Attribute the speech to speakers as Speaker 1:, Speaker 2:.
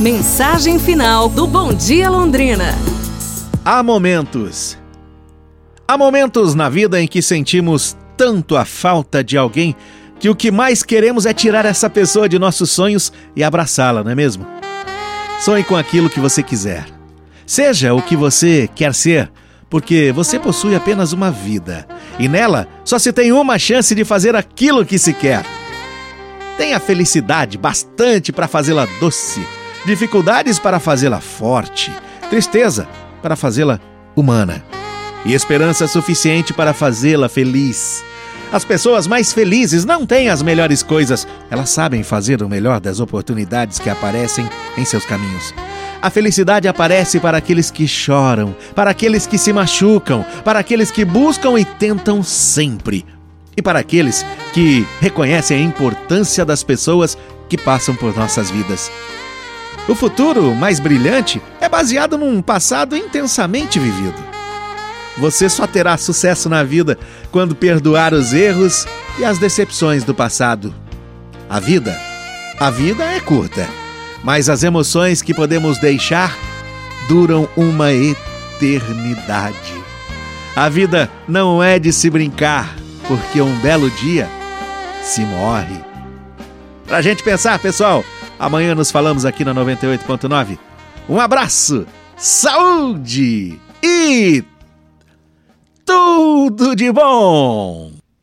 Speaker 1: Mensagem final do Bom Dia Londrina.
Speaker 2: Há momentos. Há momentos na vida em que sentimos tanto a falta de alguém que o que mais queremos é tirar essa pessoa de nossos sonhos e abraçá-la, não é mesmo? Sonhe com aquilo que você quiser. Seja o que você quer ser, porque você possui apenas uma vida e nela só se tem uma chance de fazer aquilo que se quer. Tenha felicidade bastante para fazê-la doce dificuldades para fazê-la forte, tristeza para fazê-la humana e esperança suficiente para fazê-la feliz. As pessoas mais felizes não têm as melhores coisas, elas sabem fazer o melhor das oportunidades que aparecem em seus caminhos. A felicidade aparece para aqueles que choram, para aqueles que se machucam, para aqueles que buscam e tentam sempre, e para aqueles que reconhecem a importância das pessoas que passam por nossas vidas. O futuro mais brilhante é baseado num passado intensamente vivido. Você só terá sucesso na vida quando perdoar os erros e as decepções do passado. A vida, a vida é curta, mas as emoções que podemos deixar duram uma eternidade. A vida não é de se brincar, porque um belo dia se morre. Pra gente pensar, pessoal, Amanhã nos falamos aqui na 98.9. Um abraço, saúde e tudo de bom!